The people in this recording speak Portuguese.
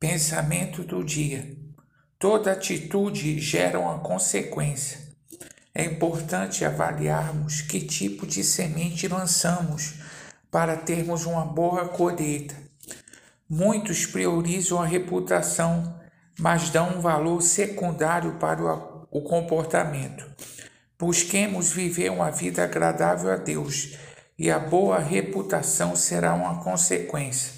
Pensamento do dia. Toda atitude gera uma consequência. É importante avaliarmos que tipo de semente lançamos para termos uma boa colheita. Muitos priorizam a reputação, mas dão um valor secundário para o comportamento. Busquemos viver uma vida agradável a Deus e a boa reputação será uma consequência.